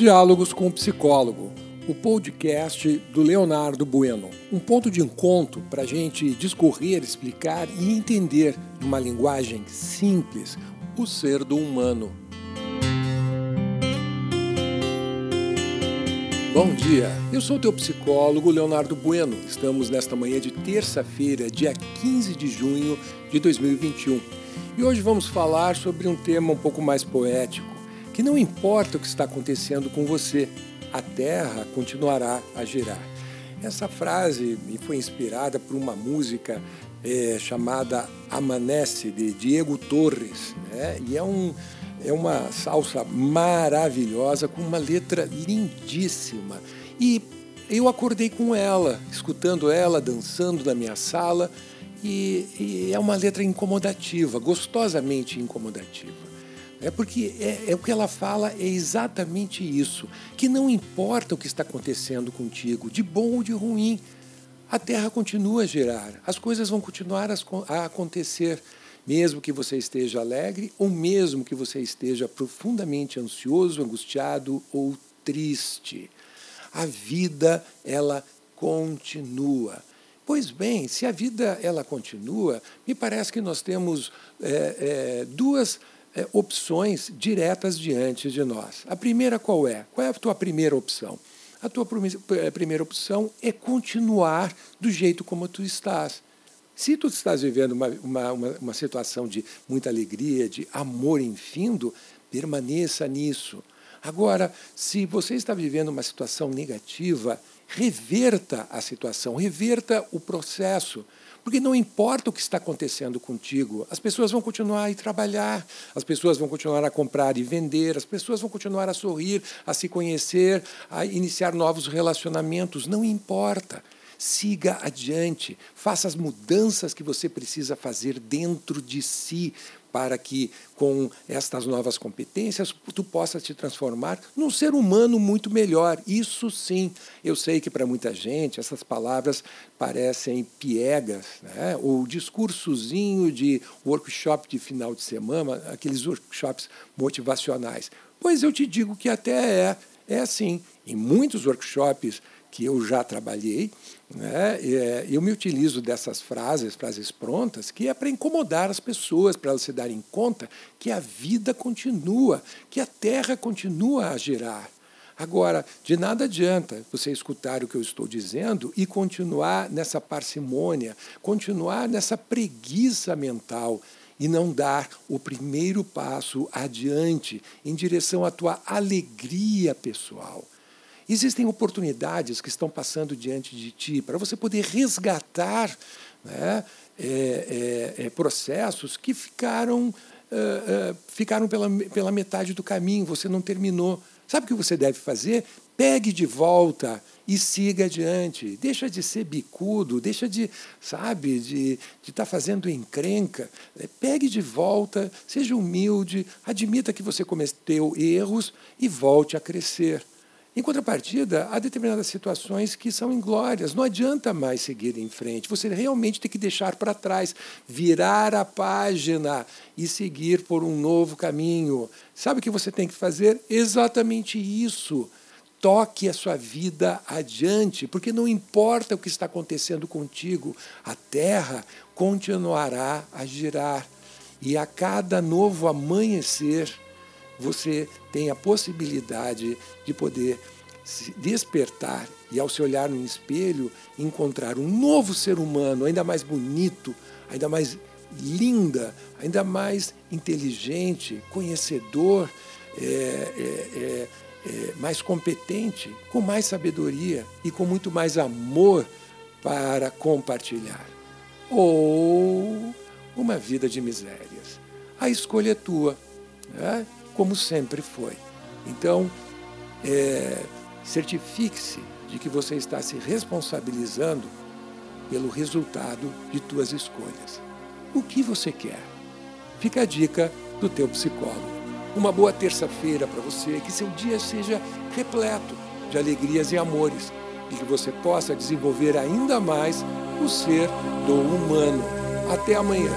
Diálogos com o Psicólogo, o podcast do Leonardo Bueno. Um ponto de encontro para a gente discorrer, explicar e entender, numa linguagem simples, o ser do humano. Bom dia, eu sou o teu psicólogo Leonardo Bueno. Estamos nesta manhã de terça-feira, dia 15 de junho de 2021. E hoje vamos falar sobre um tema um pouco mais poético que não importa o que está acontecendo com você, a Terra continuará a girar. Essa frase me foi inspirada por uma música é, chamada Amanece, de Diego Torres, né? e é, um, é uma salsa maravilhosa, com uma letra lindíssima. E eu acordei com ela, escutando ela, dançando na minha sala, e, e é uma letra incomodativa, gostosamente incomodativa. É porque é, é, o que ela fala é exatamente isso, que não importa o que está acontecendo contigo, de bom ou de ruim, a Terra continua a girar, as coisas vão continuar a, acontecer, mesmo que você esteja alegre ou mesmo que você esteja profundamente ansioso, angustiado ou triste. A vida ela continua. Pois bem, se a vida ela continua, me parece que nós temos é, é, duas é, opções diretas diante de nós. A primeira qual é? Qual é a tua primeira opção? A tua é, primeira opção é continuar do jeito como tu estás. Se tu estás vivendo uma, uma, uma, uma situação de muita alegria, de amor infindo, permaneça nisso. Agora, se você está vivendo uma situação negativa, reverta a situação, reverta o processo. Porque não importa o que está acontecendo contigo, as pessoas vão continuar a ir trabalhar, as pessoas vão continuar a comprar e vender, as pessoas vão continuar a sorrir, a se conhecer, a iniciar novos relacionamentos. Não importa. Siga adiante, faça as mudanças que você precisa fazer dentro de si para que com estas novas competências tu possa te transformar num ser humano muito melhor. Isso sim, eu sei que para muita gente essas palavras parecem piegas, né? ou discursozinho de workshop de final de semana, aqueles workshops motivacionais. Pois eu te digo que até é, é assim. Em muitos workshops que eu já trabalhei, né, é, eu me utilizo dessas frases, frases prontas, que é para incomodar as pessoas, para elas se darem conta que a vida continua, que a Terra continua a girar. Agora, de nada adianta você escutar o que eu estou dizendo e continuar nessa parcimônia, continuar nessa preguiça mental e não dar o primeiro passo adiante em direção à tua alegria pessoal. Existem oportunidades que estão passando diante de ti para você poder resgatar né, é, é, é processos que ficaram, uh, uh, ficaram pela, pela metade do caminho, você não terminou. Sabe o que você deve fazer? Pegue de volta e siga adiante. Deixa de ser bicudo, deixa de, sabe, de estar tá fazendo encrenca. Pegue de volta, seja humilde, admita que você cometeu erros e volte a crescer. Em contrapartida, há determinadas situações que são inglórias. Não adianta mais seguir em frente. Você realmente tem que deixar para trás, virar a página e seguir por um novo caminho. Sabe o que você tem que fazer? Exatamente isso. Toque a sua vida adiante, porque não importa o que está acontecendo contigo, a terra continuará a girar. E a cada novo amanhecer, você tem a possibilidade de poder se despertar e, ao se olhar no espelho, encontrar um novo ser humano, ainda mais bonito, ainda mais linda, ainda mais inteligente, conhecedor, é, é, é, é mais competente, com mais sabedoria e com muito mais amor para compartilhar. Ou uma vida de misérias. A escolha é tua. Né? Como sempre foi. Então, é, certifique-se de que você está se responsabilizando pelo resultado de tuas escolhas. O que você quer? Fica a dica do teu psicólogo. Uma boa terça-feira para você, que seu dia seja repleto de alegrias e amores e que você possa desenvolver ainda mais o ser do humano. Até amanhã.